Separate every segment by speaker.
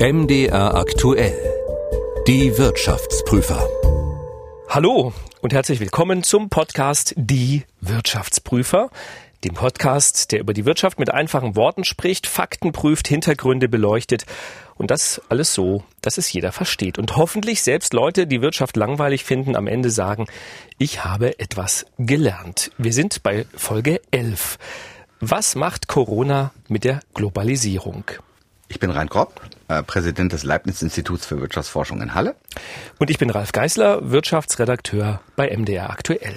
Speaker 1: MDR aktuell. Die Wirtschaftsprüfer.
Speaker 2: Hallo und herzlich willkommen zum Podcast Die Wirtschaftsprüfer. Dem Podcast, der über die Wirtschaft mit einfachen Worten spricht, Fakten prüft, Hintergründe beleuchtet und das alles so, dass es jeder versteht. Und hoffentlich selbst Leute, die Wirtschaft langweilig finden, am Ende sagen, ich habe etwas gelernt. Wir sind bei Folge 11. Was macht Corona mit der Globalisierung?
Speaker 3: Ich bin Rein Kropp, äh, Präsident des Leibniz-Instituts für Wirtschaftsforschung in Halle.
Speaker 2: Und ich bin Ralf Geißler, Wirtschaftsredakteur bei MDR Aktuell.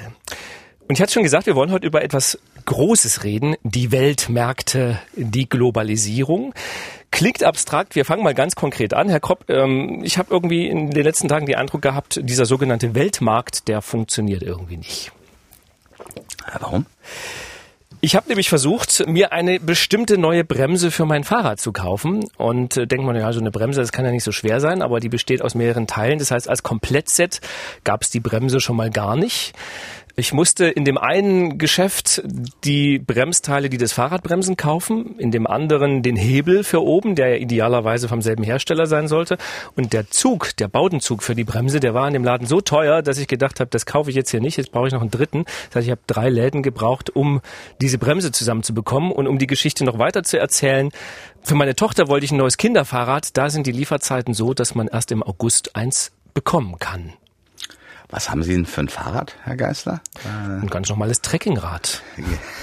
Speaker 2: Und ich hatte schon gesagt, wir wollen heute über etwas Großes reden, die Weltmärkte, die Globalisierung. Klingt abstrakt, wir fangen mal ganz konkret an. Herr Kropp, ähm, ich habe irgendwie in den letzten Tagen den Eindruck gehabt, dieser sogenannte Weltmarkt, der funktioniert irgendwie nicht.
Speaker 3: Warum?
Speaker 2: Ich habe nämlich versucht, mir eine bestimmte neue Bremse für mein Fahrrad zu kaufen. Und äh, denkt man, ja, so eine Bremse, das kann ja nicht so schwer sein, aber die besteht aus mehreren Teilen. Das heißt, als Komplettset gab es die Bremse schon mal gar nicht. Ich musste in dem einen Geschäft die Bremsteile, die das Fahrradbremsen kaufen, in dem anderen den Hebel für oben, der ja idealerweise vom selben Hersteller sein sollte. Und der Zug, der Bautenzug für die Bremse, der war in dem Laden so teuer, dass ich gedacht habe, das kaufe ich jetzt hier nicht, jetzt brauche ich noch einen dritten. Das heißt, ich habe drei Läden gebraucht, um diese Bremse zusammenzubekommen und um die Geschichte noch weiter zu erzählen. Für meine Tochter wollte ich ein neues Kinderfahrrad. Da sind die Lieferzeiten so, dass man erst im August eins bekommen kann.
Speaker 3: Was haben Sie denn für ein Fahrrad, Herr Geißler?
Speaker 2: Ein ganz normales Trekkingrad.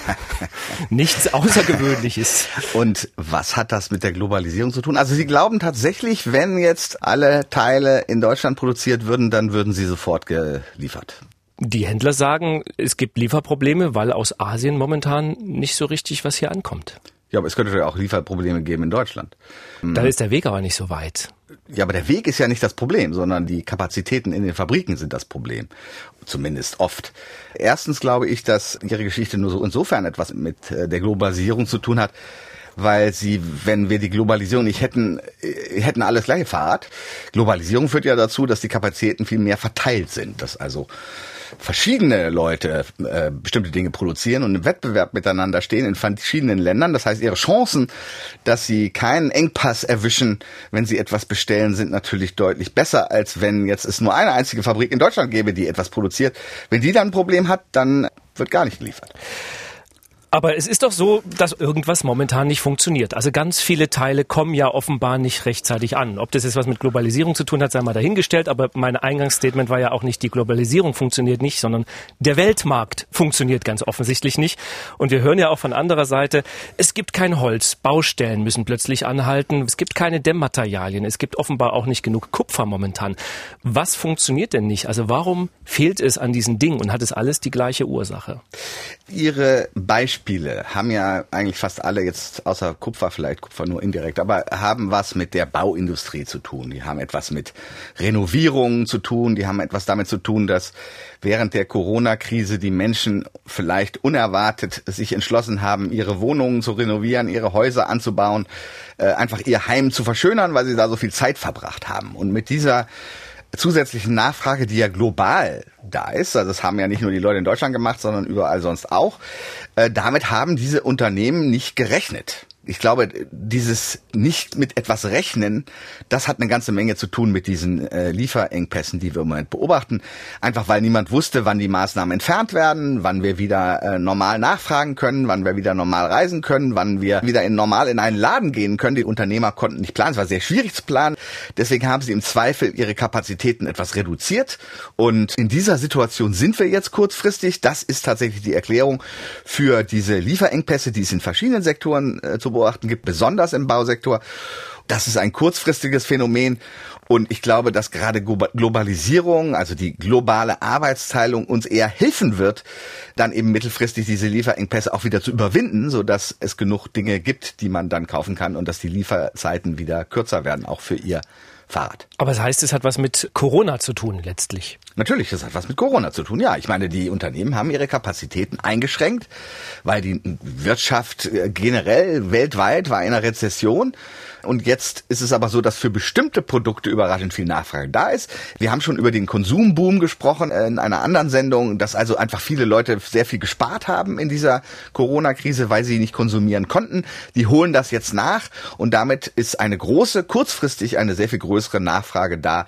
Speaker 2: Nichts Außergewöhnliches.
Speaker 3: Und was hat das mit der Globalisierung zu tun? Also Sie glauben tatsächlich, wenn jetzt alle Teile in Deutschland produziert würden, dann würden sie sofort geliefert.
Speaker 2: Die Händler sagen, es gibt Lieferprobleme, weil aus Asien momentan nicht so richtig was hier ankommt.
Speaker 3: Ja, aber es könnte ja auch Lieferprobleme geben in Deutschland.
Speaker 2: Da ist der Weg aber nicht so weit.
Speaker 3: Ja, aber der Weg ist ja nicht das Problem, sondern die Kapazitäten in den Fabriken sind das Problem. Zumindest oft. Erstens glaube ich, dass Ihre Geschichte nur so insofern etwas mit äh, der Globalisierung zu tun hat, weil sie, wenn wir die Globalisierung nicht hätten, äh, hätten alles gleiche Fahrrad. Globalisierung führt ja dazu, dass die Kapazitäten viel mehr verteilt sind, dass also verschiedene Leute äh, bestimmte Dinge produzieren und im Wettbewerb miteinander stehen in verschiedenen Ländern. Das heißt, ihre Chancen, dass sie keinen Engpass erwischen, wenn sie etwas bestellen, sind natürlich deutlich besser, als wenn jetzt es nur eine einzige Fabrik in Deutschland gäbe, die etwas produziert. Wenn die dann ein Problem hat, dann wird gar nicht geliefert.
Speaker 2: Aber es ist doch so, dass irgendwas momentan nicht funktioniert. Also ganz viele Teile kommen ja offenbar nicht rechtzeitig an. Ob das jetzt was mit Globalisierung zu tun hat, sei mal dahingestellt. Aber mein Eingangsstatement war ja auch nicht, die Globalisierung funktioniert nicht, sondern der Weltmarkt funktioniert ganz offensichtlich nicht. Und wir hören ja auch von anderer Seite, es gibt kein Holz, Baustellen müssen plötzlich anhalten, es gibt keine Dämmmaterialien, es gibt offenbar auch nicht genug Kupfer momentan. Was funktioniert denn nicht? Also warum fehlt es an diesen Dingen und hat es alles die gleiche Ursache?
Speaker 3: Ihre Beispiele haben ja eigentlich fast alle jetzt, außer Kupfer vielleicht, Kupfer nur indirekt, aber haben was mit der Bauindustrie zu tun. Die haben etwas mit Renovierungen zu tun. Die haben etwas damit zu tun, dass während der Corona-Krise die Menschen vielleicht unerwartet sich entschlossen haben, ihre Wohnungen zu renovieren, ihre Häuser anzubauen, äh, einfach ihr Heim zu verschönern, weil sie da so viel Zeit verbracht haben. Und mit dieser zusätzlichen Nachfrage, die ja global da ist, also das haben ja nicht nur die Leute in Deutschland gemacht, sondern überall sonst auch, äh, damit haben diese Unternehmen nicht gerechnet ich glaube, dieses nicht mit etwas rechnen, das hat eine ganze Menge zu tun mit diesen äh, Lieferengpässen, die wir im Moment beobachten. Einfach weil niemand wusste, wann die Maßnahmen entfernt werden, wann wir wieder äh, normal nachfragen können, wann wir wieder normal reisen können, wann wir wieder in normal in einen Laden gehen können. Die Unternehmer konnten nicht planen, es war sehr schwierig zu planen. Deswegen haben sie im Zweifel ihre Kapazitäten etwas reduziert. Und in dieser Situation sind wir jetzt kurzfristig. Das ist tatsächlich die Erklärung für diese Lieferengpässe, die es in verschiedenen Sektoren äh, zu zu beobachten gibt, besonders im Bausektor. Das ist ein kurzfristiges Phänomen. Und ich glaube, dass gerade Globalisierung, also die globale Arbeitsteilung uns eher helfen wird, dann eben mittelfristig diese Lieferengpässe auch wieder zu überwinden, so dass es genug Dinge gibt, die man dann kaufen kann und dass die Lieferzeiten wieder kürzer werden, auch für ihr Fahrrad.
Speaker 2: Aber das heißt, es hat was mit Corona zu tun letztlich.
Speaker 3: Natürlich, das hat was mit Corona zu tun. Ja, ich meine, die Unternehmen haben ihre Kapazitäten eingeschränkt, weil die Wirtschaft äh, generell weltweit war in einer Rezession. Und jetzt ist es aber so, dass für bestimmte Produkte überraschend viel Nachfrage da ist. Wir haben schon über den Konsumboom gesprochen äh, in einer anderen Sendung, dass also einfach viele Leute sehr viel gespart haben in dieser Corona-Krise, weil sie nicht konsumieren konnten. Die holen das jetzt nach und damit ist eine große, kurzfristig eine sehr viel größere Nachfrage da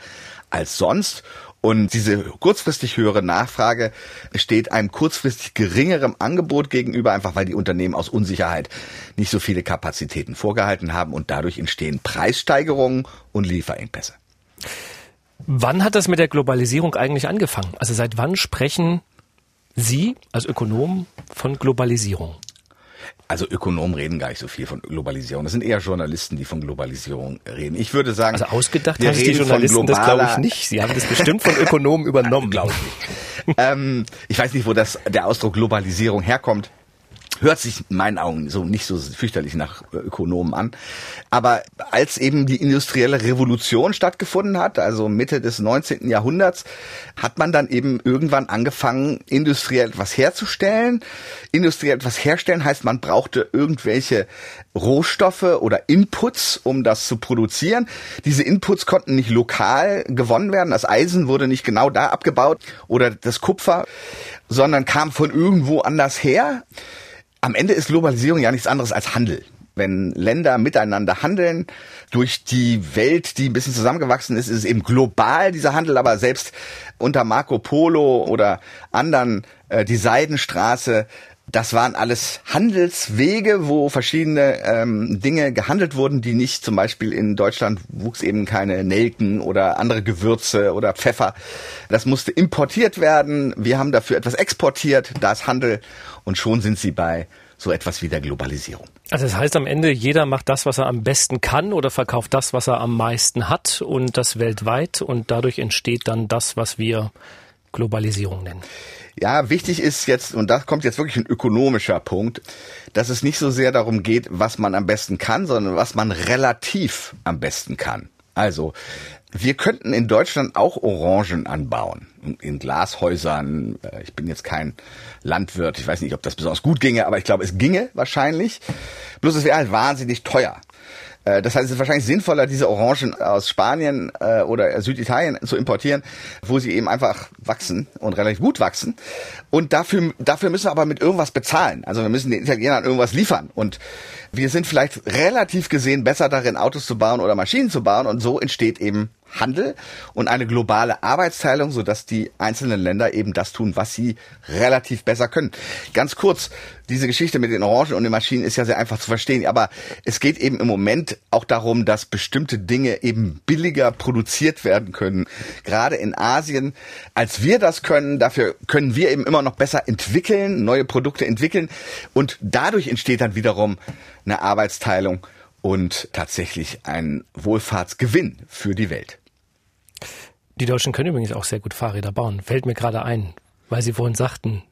Speaker 3: als sonst. Und diese kurzfristig höhere Nachfrage steht einem kurzfristig geringerem Angebot gegenüber, einfach weil die Unternehmen aus Unsicherheit nicht so viele Kapazitäten vorgehalten haben und dadurch entstehen Preissteigerungen und Lieferengpässe.
Speaker 2: Wann hat das mit der Globalisierung eigentlich angefangen? Also seit wann sprechen Sie als Ökonom von Globalisierung?
Speaker 3: Also Ökonomen reden gar nicht so viel von Globalisierung. Das sind eher Journalisten, die von Globalisierung reden. Ich würde sagen,
Speaker 2: also ausgedacht haben die Journalisten das glaube ich nicht. Sie haben das bestimmt von Ökonomen übernommen, glaube
Speaker 3: ich. ähm, ich weiß nicht, wo das der Ausdruck Globalisierung herkommt hört sich in meinen Augen so nicht so fürchterlich nach Ökonomen an. Aber als eben die industrielle Revolution stattgefunden hat, also Mitte des 19. Jahrhunderts, hat man dann eben irgendwann angefangen, industriell etwas herzustellen. Industriell etwas herstellen heißt, man brauchte irgendwelche Rohstoffe oder Inputs, um das zu produzieren. Diese Inputs konnten nicht lokal gewonnen werden. Das Eisen wurde nicht genau da abgebaut oder das Kupfer, sondern kam von irgendwo anders her. Am Ende ist Globalisierung ja nichts anderes als Handel. Wenn Länder miteinander handeln, durch die Welt, die ein bisschen zusammengewachsen ist, ist es eben global dieser Handel, aber selbst unter Marco Polo oder anderen, äh, die Seidenstraße, das waren alles Handelswege, wo verschiedene ähm, Dinge gehandelt wurden, die nicht zum Beispiel in Deutschland wuchs eben keine Nelken oder andere Gewürze oder Pfeffer. Das musste importiert werden. Wir haben dafür etwas exportiert. Da ist Handel und schon sind sie bei so etwas wie der Globalisierung.
Speaker 2: Also das heißt am Ende, jeder macht das, was er am besten kann oder verkauft das, was er am meisten hat und das weltweit und dadurch entsteht dann das, was wir Globalisierung nennen.
Speaker 3: Ja, wichtig ist jetzt, und da kommt jetzt wirklich ein ökonomischer Punkt, dass es nicht so sehr darum geht, was man am besten kann, sondern was man relativ am besten kann. Also, wir könnten in Deutschland auch Orangen anbauen. In Glashäusern. Äh, ich bin jetzt kein Landwirt. Ich weiß nicht, ob das besonders gut ginge, aber ich glaube, es ginge wahrscheinlich. Bloß es wäre halt wahnsinnig teuer. Äh, das heißt, es ist wahrscheinlich sinnvoller, diese Orangen aus Spanien äh, oder Süditalien zu importieren, wo sie eben einfach wachsen und relativ gut wachsen. Und dafür, dafür müssen wir aber mit irgendwas bezahlen. Also wir müssen den Italienern irgendwas liefern. Und wir sind vielleicht relativ gesehen besser darin, Autos zu bauen oder Maschinen zu bauen. Und so entsteht eben Handel und eine globale Arbeitsteilung, sodass die einzelnen Länder eben das tun, was sie relativ besser können. Ganz kurz, diese Geschichte mit den Orangen und den Maschinen ist ja sehr einfach zu verstehen, aber es geht eben im Moment auch darum, dass bestimmte Dinge eben billiger produziert werden können, gerade in Asien, als wir das können. Dafür können wir eben immer noch besser entwickeln, neue Produkte entwickeln und dadurch entsteht dann wiederum eine Arbeitsteilung und tatsächlich ein Wohlfahrtsgewinn für die Welt.
Speaker 2: Die Deutschen können übrigens auch sehr gut Fahrräder bauen. Fällt mir gerade ein, weil Sie vorhin sagten,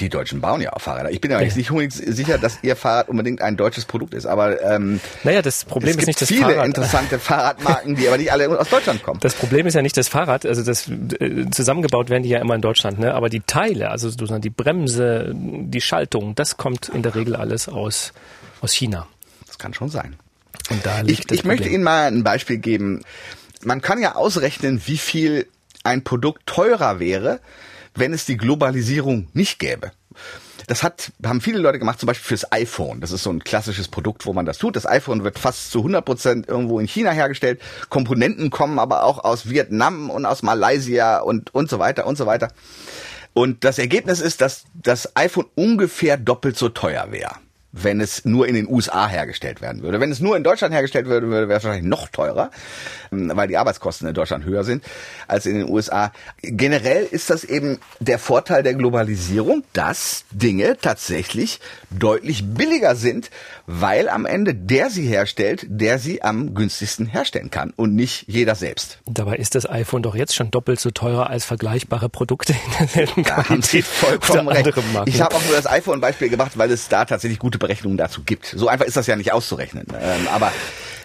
Speaker 3: die Deutschen bauen ja auch Fahrräder. Ich bin ja, ja. nicht unbedingt sicher, dass ihr Fahrrad unbedingt ein deutsches Produkt ist, aber ähm,
Speaker 2: naja, das Problem
Speaker 3: ist
Speaker 2: nicht das
Speaker 3: viele
Speaker 2: Fahrrad.
Speaker 3: interessante Fahrradmarken, die aber nicht alle aus Deutschland kommen.
Speaker 2: Das Problem ist ja nicht das Fahrrad, also das äh, zusammengebaut werden die ja immer in Deutschland, ne? Aber die Teile, also sozusagen die Bremse, die Schaltung, das kommt in der Regel alles aus aus China.
Speaker 3: Das kann schon sein.
Speaker 2: Und da
Speaker 3: liegt ich ich möchte Ihnen mal ein Beispiel geben man kann ja ausrechnen, wie viel ein Produkt teurer wäre, wenn es die Globalisierung nicht gäbe. Das hat, haben viele Leute gemacht, zum Beispiel fürs iPhone. Das ist so ein klassisches Produkt, wo man das tut. Das iPhone wird fast zu 100 Prozent irgendwo in China hergestellt. Komponenten kommen aber auch aus Vietnam und aus Malaysia und, und so weiter und so weiter. Und das Ergebnis ist, dass das iPhone ungefähr doppelt so teuer wäre wenn es nur in den USA hergestellt werden würde. Wenn es nur in Deutschland hergestellt würde, wäre es wahrscheinlich noch teurer, ähm, weil die Arbeitskosten in Deutschland höher sind als in den USA. Generell ist das eben der Vorteil der Globalisierung, dass Dinge tatsächlich deutlich billiger sind, weil am Ende der sie herstellt, der sie am günstigsten herstellen kann und nicht jeder selbst.
Speaker 2: Dabei ist das iPhone doch jetzt schon doppelt so teurer als vergleichbare Produkte in
Speaker 3: derselben da Qualität. Haben Sie vollkommen recht. Ich habe auch nur das iPhone-Beispiel gemacht, weil es da tatsächlich gute Berechnungen dazu gibt. So einfach ist das ja nicht auszurechnen. Ähm, aber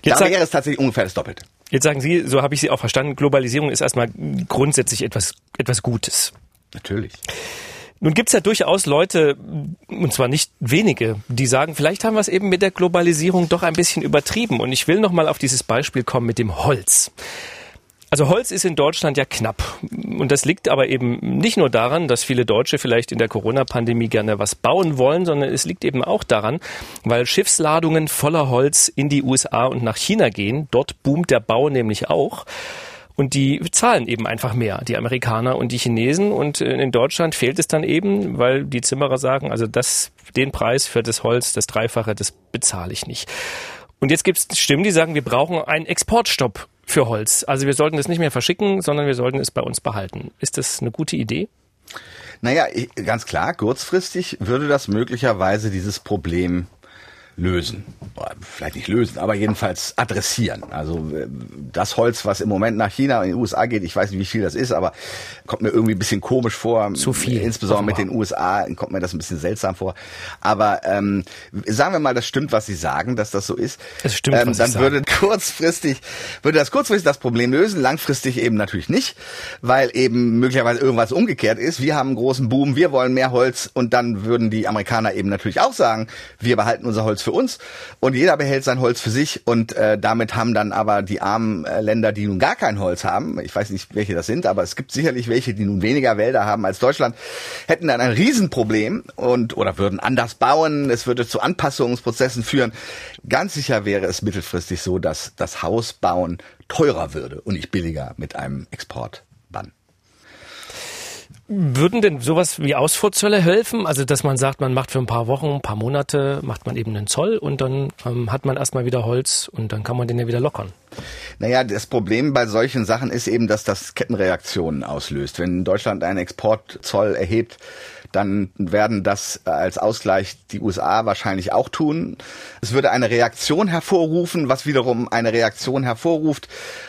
Speaker 3: jetzt da wäre es tatsächlich ungefähr das Doppelte.
Speaker 2: Jetzt sagen Sie, so habe ich Sie auch verstanden, Globalisierung ist erstmal grundsätzlich etwas, etwas Gutes.
Speaker 3: Natürlich.
Speaker 2: Nun gibt's ja durchaus Leute, und zwar nicht wenige, die sagen, vielleicht haben wir es eben mit der Globalisierung doch ein bisschen übertrieben. Und ich will nochmal auf dieses Beispiel kommen mit dem Holz. Also Holz ist in Deutschland ja knapp. Und das liegt aber eben nicht nur daran, dass viele Deutsche vielleicht in der Corona-Pandemie gerne was bauen wollen, sondern es liegt eben auch daran, weil Schiffsladungen voller Holz in die USA und nach China gehen. Dort boomt der Bau nämlich auch. Und die zahlen eben einfach mehr, die Amerikaner und die Chinesen. Und in Deutschland fehlt es dann eben, weil die Zimmerer sagen, also das, den Preis für das Holz, das Dreifache, das bezahle ich nicht. Und jetzt gibt es Stimmen, die sagen, wir brauchen einen Exportstopp für Holz. Also wir sollten es nicht mehr verschicken, sondern wir sollten es bei uns behalten. Ist das eine gute Idee?
Speaker 3: Naja, ganz klar, kurzfristig würde das möglicherweise dieses Problem lösen. Vielleicht nicht lösen, aber jedenfalls adressieren. Also äh, das Holz, was im Moment nach China und in die USA geht, ich weiß nicht, wie viel das ist, aber kommt mir irgendwie ein bisschen komisch vor.
Speaker 2: Zu viel.
Speaker 3: Insbesondere mit den USA kommt mir das ein bisschen seltsam vor. Aber ähm, sagen wir mal, das stimmt, was Sie sagen, dass das so ist.
Speaker 2: Es stimmt,
Speaker 3: ähm, dann würde kurzfristig, würde das kurzfristig das Problem lösen, langfristig eben natürlich nicht, weil eben möglicherweise irgendwas umgekehrt ist. Wir haben einen großen Boom, wir wollen mehr Holz und dann würden die Amerikaner eben natürlich auch sagen, wir behalten unser Holz für uns und jeder behält sein Holz für sich und äh, damit haben dann aber die armen äh, Länder, die nun gar kein Holz haben, ich weiß nicht, welche das sind, aber es gibt sicherlich welche, die nun weniger Wälder haben als Deutschland, hätten dann ein Riesenproblem und oder würden anders bauen, es würde zu Anpassungsprozessen führen. Ganz sicher wäre es mittelfristig so, dass das Hausbauen teurer würde und nicht billiger mit einem Exportbann.
Speaker 2: Würden denn sowas wie Ausfuhrzölle helfen? Also, dass man sagt, man macht für ein paar Wochen, ein paar Monate, macht man eben einen Zoll und dann ähm, hat man erstmal wieder Holz und dann kann man den ja wieder lockern.
Speaker 3: Naja, das Problem bei solchen Sachen ist eben, dass das Kettenreaktionen auslöst. Wenn Deutschland einen Exportzoll erhebt, dann werden das als Ausgleich die USA wahrscheinlich auch tun. Es würde eine Reaktion hervorrufen, was wiederum eine Reaktion hervorruft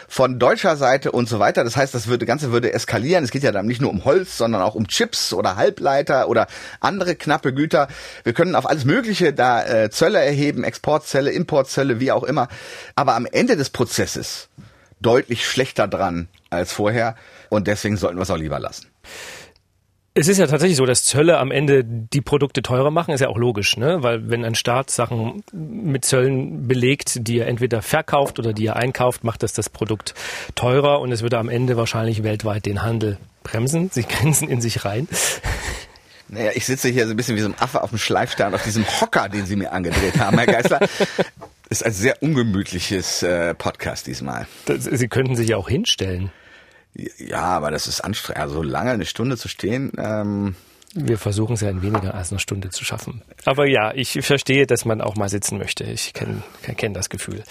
Speaker 3: von deutscher Seite und so weiter. Das heißt, das würde, Ganze würde eskalieren. Es geht ja dann nicht nur um Holz, sondern auch um Chips oder Halbleiter oder andere knappe Güter. Wir können auf alles Mögliche da äh, Zölle erheben, Exportzölle, Importzölle, wie auch immer. Aber am Ende des Prozesses deutlich schlechter dran als vorher. Und deswegen sollten wir es auch lieber lassen.
Speaker 2: Es ist ja tatsächlich so, dass Zölle am Ende die Produkte teurer machen, ist ja auch logisch, ne? Weil wenn ein Staat Sachen mit Zöllen belegt, die er entweder verkauft oder die er einkauft, macht das das Produkt teurer und es würde am Ende wahrscheinlich weltweit den Handel bremsen. Sie grenzen in sich rein.
Speaker 3: Naja, ich sitze hier so ein bisschen wie so ein Affe auf dem Schleifstein, auf diesem Hocker, den Sie mir angedreht haben, Herr Geisler. Ist ein sehr ungemütliches äh, Podcast diesmal.
Speaker 2: Sie könnten sich ja auch hinstellen.
Speaker 3: Ja, aber das ist anstrengend. Also lange eine Stunde zu stehen. Ähm
Speaker 2: wir versuchen es ja in weniger als einer Stunde zu schaffen. Aber ja, ich verstehe, dass man auch mal sitzen möchte. Ich kenne kenn das Gefühl.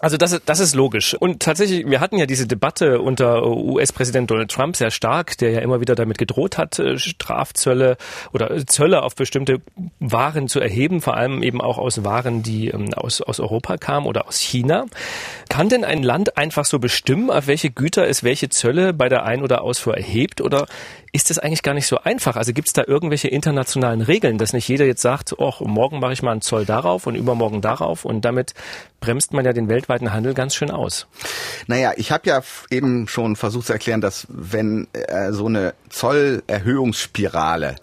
Speaker 2: Also das ist, das ist logisch. Und tatsächlich, wir hatten ja diese Debatte unter US-Präsident Donald Trump sehr stark, der ja immer wieder damit gedroht hat, äh, Strafzölle oder Zölle auf bestimmte Waren zu erheben, vor allem eben auch aus Waren, die ähm, aus, aus Europa kamen oder aus China. Kann denn ein Land einfach so bestimmen, auf welche Güter es welche Zölle bei der Ein- oder Ausfuhr erhebt? Oder ist das eigentlich gar nicht so einfach? Also gibt es da irgendwelche internationalen Regeln, dass nicht jeder jetzt sagt, oh, morgen mache ich mal einen Zoll darauf und übermorgen darauf und damit bremst man ja den weltweiten Handel ganz schön aus.
Speaker 3: Naja, ich habe ja eben schon versucht zu erklären, dass wenn äh, so eine Zollerhöhungsspirale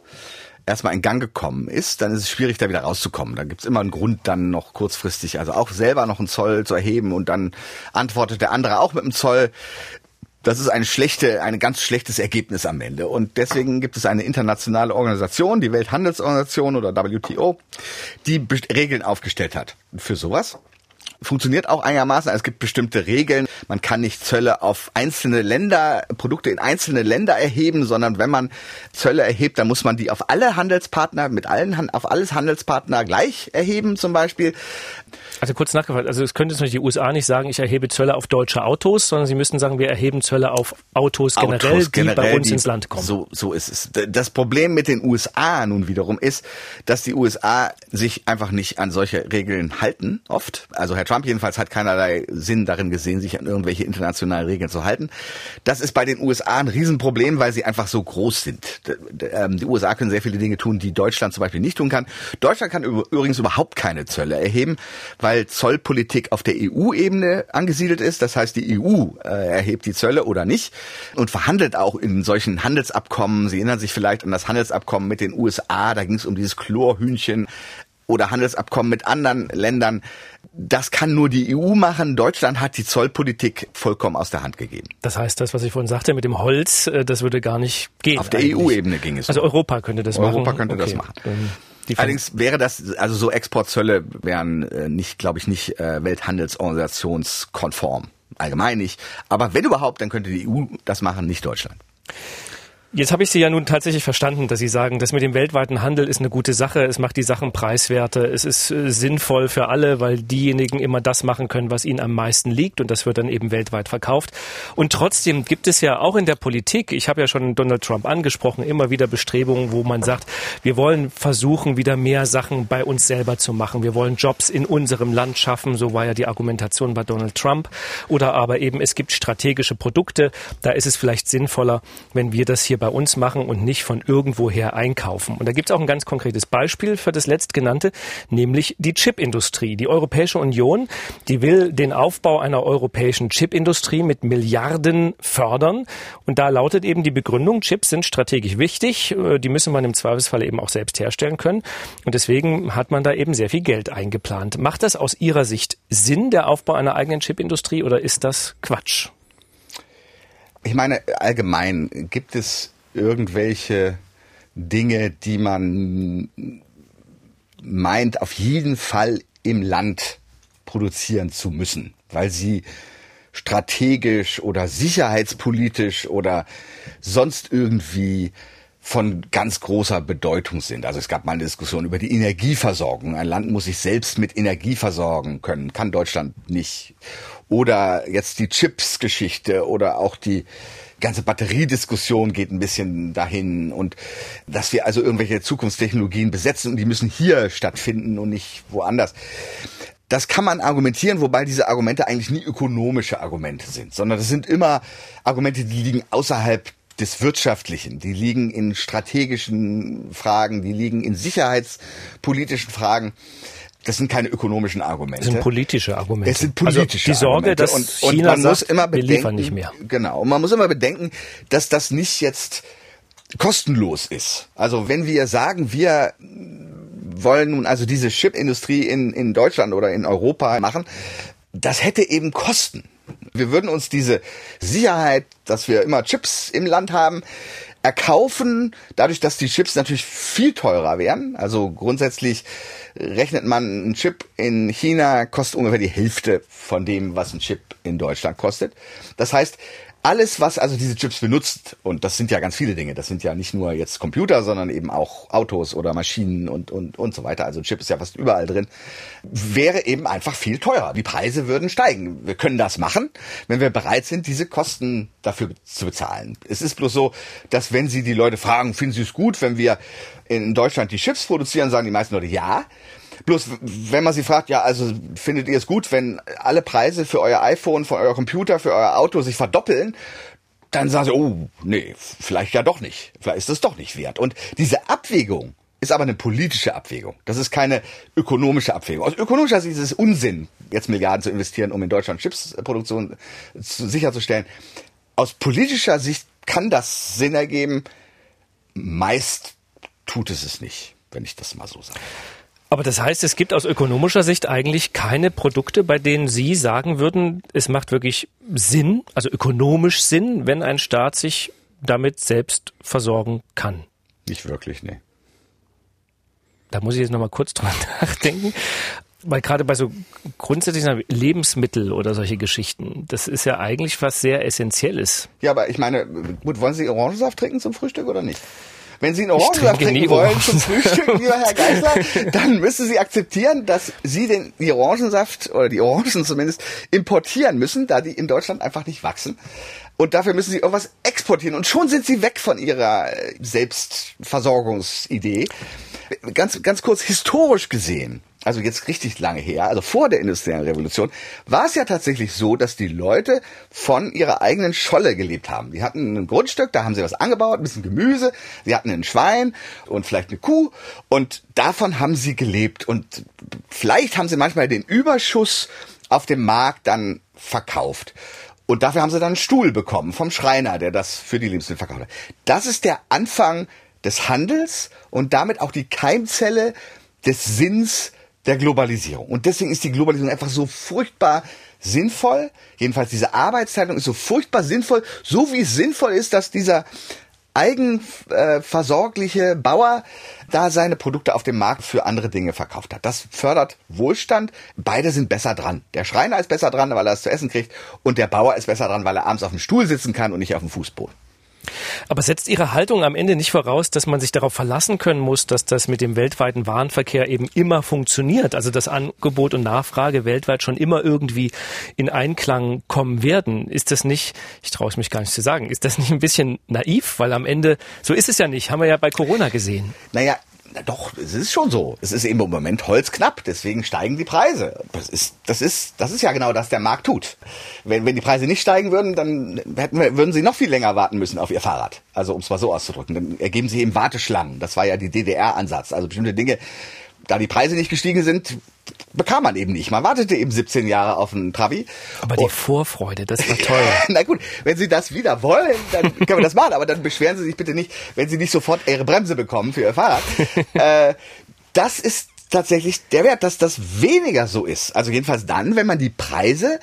Speaker 3: erstmal in Gang gekommen ist, dann ist es schwierig, da wieder rauszukommen. Da gibt's immer einen Grund, dann noch kurzfristig, also auch selber noch einen Zoll zu erheben und dann antwortet der andere auch mit einem Zoll. Das ist eine schlechte, ein ganz schlechtes Ergebnis am Ende. Und deswegen gibt es eine internationale Organisation, die Welthandelsorganisation oder WTO, die Regeln aufgestellt hat für sowas funktioniert auch einigermaßen. Es gibt bestimmte Regeln. Man kann nicht Zölle auf einzelne Länder, Produkte in einzelne Länder erheben, sondern wenn man Zölle erhebt, dann muss man die auf alle Handelspartner, mit allen, auf alles Handelspartner gleich erheben zum Beispiel.
Speaker 2: Also kurz nachgefragt, also es könnte Beispiel die USA nicht sagen, ich erhebe Zölle auf deutsche Autos, sondern sie müssten sagen, wir erheben Zölle auf Autos generell, Autos generell die bei uns die, ins Land kommen.
Speaker 3: So, so ist es. Das Problem mit den USA nun wiederum ist, dass die USA sich einfach nicht an solche Regeln halten, oft. Also Herr Trump jedenfalls hat keinerlei Sinn darin gesehen, sich an irgendwelche internationalen Regeln zu halten. Das ist bei den USA ein Riesenproblem, weil sie einfach so groß sind. Ähm, die USA können sehr viele Dinge tun, die Deutschland zum Beispiel nicht tun kann. Deutschland kann übrigens überhaupt keine Zölle erheben, weil Zollpolitik auf der EU-Ebene angesiedelt ist. Das heißt, die EU äh, erhebt die Zölle oder nicht und verhandelt auch in solchen Handelsabkommen. Sie erinnern sich vielleicht an das Handelsabkommen mit den USA. Da ging es um dieses Chlorhühnchen oder Handelsabkommen mit anderen Ländern. Das kann nur die EU machen. Deutschland hat die Zollpolitik vollkommen aus der Hand gegeben.
Speaker 2: Das heißt, das, was ich vorhin sagte mit dem Holz, äh, das würde gar nicht gehen.
Speaker 3: Auf der EU-Ebene ging es.
Speaker 2: Also Europa könnte das
Speaker 3: Europa
Speaker 2: machen.
Speaker 3: Europa könnte okay. das machen. Allerdings wäre das, also so Exportzölle wären äh, nicht, glaube ich, nicht äh, Welthandelsorganisationskonform. Allgemein nicht. Aber wenn überhaupt, dann könnte die EU das machen, nicht Deutschland.
Speaker 2: Jetzt habe ich Sie ja nun tatsächlich verstanden, dass Sie sagen, das mit dem weltweiten Handel ist eine gute Sache. Es macht die Sachen preiswerter. Es ist äh, sinnvoll für alle, weil diejenigen immer das machen können, was ihnen am meisten liegt. Und das wird dann eben weltweit verkauft. Und trotzdem gibt es ja auch in der Politik, ich habe ja schon Donald Trump angesprochen, immer wieder Bestrebungen, wo man sagt, wir wollen versuchen, wieder mehr Sachen bei uns selber zu machen. Wir wollen Jobs in unserem Land schaffen. So war ja die Argumentation bei Donald Trump. Oder aber eben, es gibt strategische Produkte. Da ist es vielleicht sinnvoller, wenn wir das hier hier bei uns machen und nicht von irgendwoher einkaufen. Und da gibt es auch ein ganz konkretes Beispiel für das letztgenannte, nämlich die Chipindustrie. Die Europäische Union, die will den Aufbau einer europäischen Chipindustrie mit Milliarden fördern. Und da lautet eben die Begründung, Chips sind strategisch wichtig, äh, die müssen man im Zweifelsfall eben auch selbst herstellen können. Und deswegen hat man da eben sehr viel Geld eingeplant. Macht das aus Ihrer Sicht Sinn, der Aufbau einer eigenen Chipindustrie, oder ist das Quatsch?
Speaker 3: Ich meine, allgemein gibt es irgendwelche Dinge, die man meint, auf jeden Fall im Land produzieren zu müssen, weil sie strategisch oder sicherheitspolitisch oder sonst irgendwie von ganz großer Bedeutung sind. Also es gab mal eine Diskussion über die Energieversorgung. Ein Land muss sich selbst mit Energie versorgen können, kann Deutschland nicht. Oder jetzt die Chips-Geschichte oder auch die ganze Batteriediskussion geht ein bisschen dahin und dass wir also irgendwelche Zukunftstechnologien besetzen und die müssen hier stattfinden und nicht woanders. Das kann man argumentieren, wobei diese Argumente eigentlich nie ökonomische Argumente sind, sondern das sind immer Argumente, die liegen außerhalb des Wirtschaftlichen, die liegen in strategischen Fragen, die liegen in sicherheitspolitischen Fragen. Das sind keine ökonomischen Argumente.
Speaker 2: Das sind politische Argumente.
Speaker 3: Es sind politische
Speaker 2: also die Sorge,
Speaker 3: Argumente.
Speaker 2: dass
Speaker 3: und,
Speaker 2: China
Speaker 3: und man
Speaker 2: sagt,
Speaker 3: muss immer bedenken,
Speaker 2: wir liefern nicht mehr.
Speaker 3: Genau. Und man muss immer bedenken, dass das nicht jetzt kostenlos ist. Also wenn wir sagen, wir wollen nun also diese Chipindustrie in, in Deutschland oder in Europa machen, das hätte eben Kosten. Wir würden uns diese Sicherheit, dass wir immer Chips im Land haben, erkaufen, dadurch, dass die Chips natürlich viel teurer wären. Also grundsätzlich rechnet man, ein Chip in China kostet ungefähr die Hälfte von dem, was ein Chip in Deutschland kostet. Das heißt, alles, was also diese Chips benutzt, und das sind ja ganz viele Dinge, das sind ja nicht nur jetzt Computer, sondern eben auch Autos oder Maschinen und, und, und so weiter, also ein Chip ist ja fast überall drin, wäre eben einfach viel teurer. Die Preise würden steigen. Wir können das machen, wenn wir bereit sind, diese Kosten dafür zu bezahlen. Es ist bloß so, dass wenn Sie die Leute fragen, finden Sie es gut, wenn wir in Deutschland die Chips produzieren, sagen die meisten Leute ja. Bloß, wenn man sie fragt, ja, also findet ihr es gut, wenn alle Preise für euer iPhone, für euer Computer, für euer Auto sich verdoppeln? Dann sagen sie, oh, nee, vielleicht ja doch nicht. Vielleicht ist es doch nicht wert. Und diese Abwägung ist aber eine politische Abwägung. Das ist keine ökonomische Abwägung. Aus ökonomischer Sicht ist es Unsinn, jetzt Milliarden zu investieren, um in Deutschland Chipsproduktion sicherzustellen. Aus politischer Sicht kann das Sinn ergeben. Meist tut es es nicht, wenn ich das mal so sage.
Speaker 2: Aber das heißt, es gibt aus ökonomischer Sicht eigentlich keine Produkte, bei denen Sie sagen würden, es macht wirklich Sinn, also ökonomisch Sinn, wenn ein Staat sich damit selbst versorgen kann.
Speaker 3: Nicht wirklich, nee.
Speaker 2: Da muss ich jetzt nochmal kurz drüber nachdenken. Weil gerade bei so grundsätzlichen Lebensmittel oder solche Geschichten, das ist ja eigentlich was sehr Essentielles.
Speaker 3: Ja, aber ich meine, gut, wollen Sie Orangensaft trinken zum Frühstück oder nicht? Wenn Sie einen Orangensaft trinken wollen zum Frühstück, lieber Herr Geisler, dann müssen Sie akzeptieren, dass Sie den die Orangensaft oder die Orangen zumindest importieren müssen, da die in Deutschland einfach nicht wachsen. Und dafür müssen sie irgendwas exportieren. Und schon sind sie weg von ihrer äh, Selbstversorgungsidee. Ganz, ganz kurz historisch gesehen also jetzt richtig lange her, also vor der industriellen Revolution, war es ja tatsächlich so, dass die Leute von ihrer eigenen Scholle gelebt haben. Die hatten ein Grundstück, da haben sie was angebaut, ein bisschen Gemüse, sie hatten ein Schwein und vielleicht eine Kuh und davon haben sie gelebt und vielleicht haben sie manchmal den Überschuss auf dem Markt dann verkauft. Und dafür haben sie dann einen Stuhl bekommen vom Schreiner, der das für die Lebensmittel verkauft hat. Das ist der Anfang des Handels und damit auch die Keimzelle des Sinns der Globalisierung. Und deswegen ist die Globalisierung einfach so furchtbar sinnvoll. Jedenfalls diese Arbeitsteilung ist so furchtbar sinnvoll, so wie es sinnvoll ist, dass dieser eigenversorgliche Bauer da seine Produkte auf dem Markt für andere Dinge verkauft hat. Das fördert Wohlstand. Beide sind besser dran. Der Schreiner ist besser dran, weil er es zu essen kriegt und der Bauer ist besser dran, weil er abends auf dem Stuhl sitzen kann und nicht auf dem Fußboden.
Speaker 2: Aber setzt Ihre Haltung am Ende nicht voraus, dass man sich darauf verlassen können muss, dass das mit dem weltweiten Warenverkehr eben immer funktioniert? Also dass Angebot und Nachfrage weltweit schon immer irgendwie in Einklang kommen werden? Ist das nicht, ich traue es mich gar nicht zu sagen, ist das nicht ein bisschen naiv? Weil am Ende, so ist es ja nicht, haben wir ja bei Corona gesehen.
Speaker 3: Naja, na doch, es ist schon so. Es ist eben im Moment Holz knapp, deswegen steigen die Preise. Das ist, das ist, das ist ja genau das der Markt tut. Wenn, wenn die Preise nicht steigen würden, dann hätten wir, würden sie noch viel länger warten müssen auf ihr Fahrrad. Also um es mal so auszudrücken. Dann ergeben sie eben Warteschlangen. Das war ja die DDR-Ansatz. Also bestimmte Dinge, da die Preise nicht gestiegen sind, bekam man eben nicht. Man wartete eben 17 Jahre auf einen Travi.
Speaker 2: Aber die Vorfreude, das war toll.
Speaker 3: Na gut, wenn Sie das wieder wollen, dann können wir das machen. Aber dann beschweren Sie sich bitte nicht, wenn Sie nicht sofort Ihre Bremse bekommen für Ihr Fahrrad. äh, das ist tatsächlich der Wert, dass das weniger so ist. Also jedenfalls dann, wenn man die Preise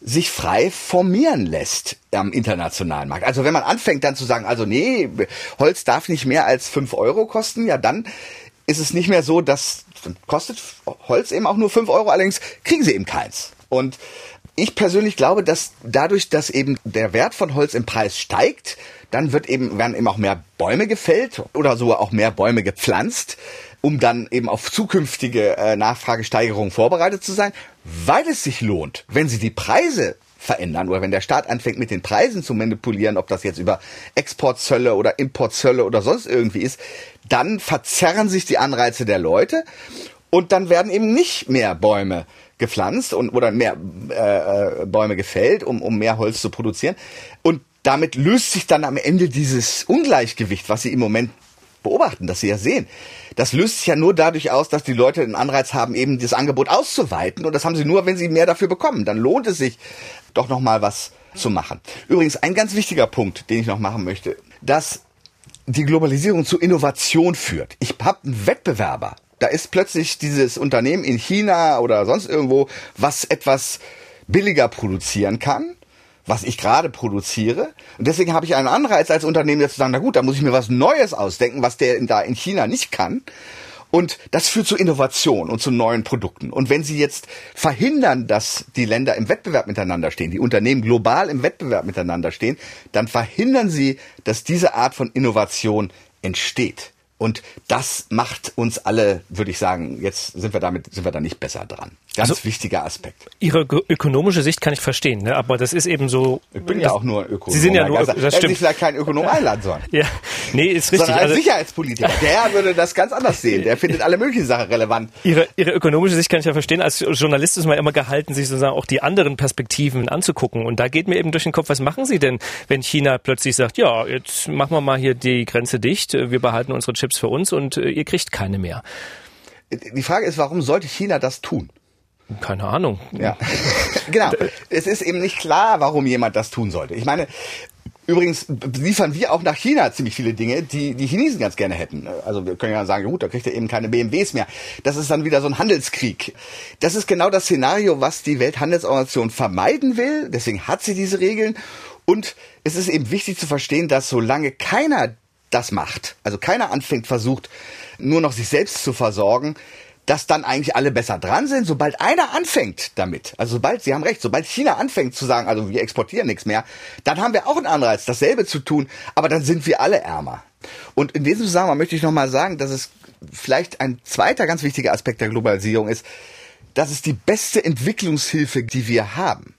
Speaker 3: sich frei formieren lässt am internationalen Markt. Also wenn man anfängt dann zu sagen, also nee, Holz darf nicht mehr als fünf Euro kosten, ja dann ist es nicht mehr so, dass kostet Holz eben auch nur fünf Euro, allerdings kriegen sie eben keins. Und ich persönlich glaube, dass dadurch, dass eben der Wert von Holz im Preis steigt, dann wird eben, werden eben auch mehr Bäume gefällt oder sogar auch mehr Bäume gepflanzt, um dann eben auf zukünftige äh, Nachfragesteigerungen vorbereitet zu sein, weil es sich lohnt, wenn sie die Preise verändern oder wenn der Staat anfängt mit den Preisen zu manipulieren, ob das jetzt über Exportzölle oder Importzölle oder sonst irgendwie ist, dann verzerren sich die Anreize der Leute und dann werden eben nicht mehr Bäume gepflanzt und oder mehr äh, äh, Bäume gefällt, um, um mehr Holz zu produzieren. Und damit löst sich dann am Ende dieses Ungleichgewicht, was Sie im Moment beobachten, das Sie ja sehen. Das löst sich ja nur dadurch aus, dass die Leute einen Anreiz haben, eben das Angebot auszuweiten. Und das haben sie nur, wenn sie mehr dafür bekommen. Dann lohnt es sich, doch noch mal was zu machen. Übrigens, ein ganz wichtiger Punkt, den ich noch machen möchte, dass die Globalisierung zu Innovation führt. Ich habe einen Wettbewerber. Da ist plötzlich dieses Unternehmen in China oder sonst irgendwo, was etwas billiger produzieren kann, was ich gerade produziere. Und deswegen habe ich einen Anreiz als Unternehmen jetzt zu sagen, na gut, da muss ich mir was Neues ausdenken, was der da in China nicht kann. Und das führt zu Innovation und zu neuen Produkten. Und wenn Sie jetzt verhindern, dass die Länder im Wettbewerb miteinander stehen, die Unternehmen global im Wettbewerb miteinander stehen, dann verhindern Sie, dass diese Art von Innovation entsteht. Und das macht uns alle, würde ich sagen, jetzt sind wir damit, sind wir da nicht besser dran. Ganz also, wichtiger Aspekt.
Speaker 2: Ihre ökonomische Sicht kann ich verstehen, ne? aber das ist eben so.
Speaker 3: Ich bin ja auch nur Ökonom.
Speaker 2: Sie sind ja nur,
Speaker 3: das stimmt. sich vielleicht kein Ökonom einladen sollen.
Speaker 2: ja, nee, ist richtig.
Speaker 3: Sondern als also, Sicherheitspolitiker, der würde das ganz anders sehen. Der findet alle möglichen Sachen relevant.
Speaker 2: Ihre, Ihre ökonomische Sicht kann ich ja verstehen. Als Journalist ist man immer gehalten, sich sozusagen auch die anderen Perspektiven anzugucken. Und da geht mir eben durch den Kopf, was machen Sie denn, wenn China plötzlich sagt, ja, jetzt machen wir mal hier die Grenze dicht, wir behalten unsere Chips für uns und äh, ihr kriegt keine mehr.
Speaker 3: Die Frage ist, warum sollte China das tun?
Speaker 2: Keine Ahnung.
Speaker 3: Ja, genau. Es ist eben nicht klar, warum jemand das tun sollte. Ich meine, Übrigens liefern wir auch nach China ziemlich viele Dinge, die die Chinesen ganz gerne hätten. Also wir können ja sagen, gut, da kriegt er eben keine BMWs mehr. Das ist dann wieder so ein Handelskrieg. Das ist genau das Szenario, was die Welthandelsorganisation vermeiden will. Deswegen hat sie diese Regeln. Und es ist eben wichtig zu verstehen, dass solange keiner das macht, also keiner anfängt, versucht, nur noch sich selbst zu versorgen, dass dann eigentlich alle besser dran sind, sobald einer anfängt damit. Also sobald, Sie haben recht, sobald China anfängt zu sagen, also wir exportieren nichts mehr, dann haben wir auch einen Anreiz, dasselbe zu tun, aber dann sind wir alle ärmer. Und in diesem Zusammenhang möchte ich nochmal sagen, dass es vielleicht ein zweiter ganz wichtiger Aspekt der Globalisierung ist, dass es die beste Entwicklungshilfe, die wir haben.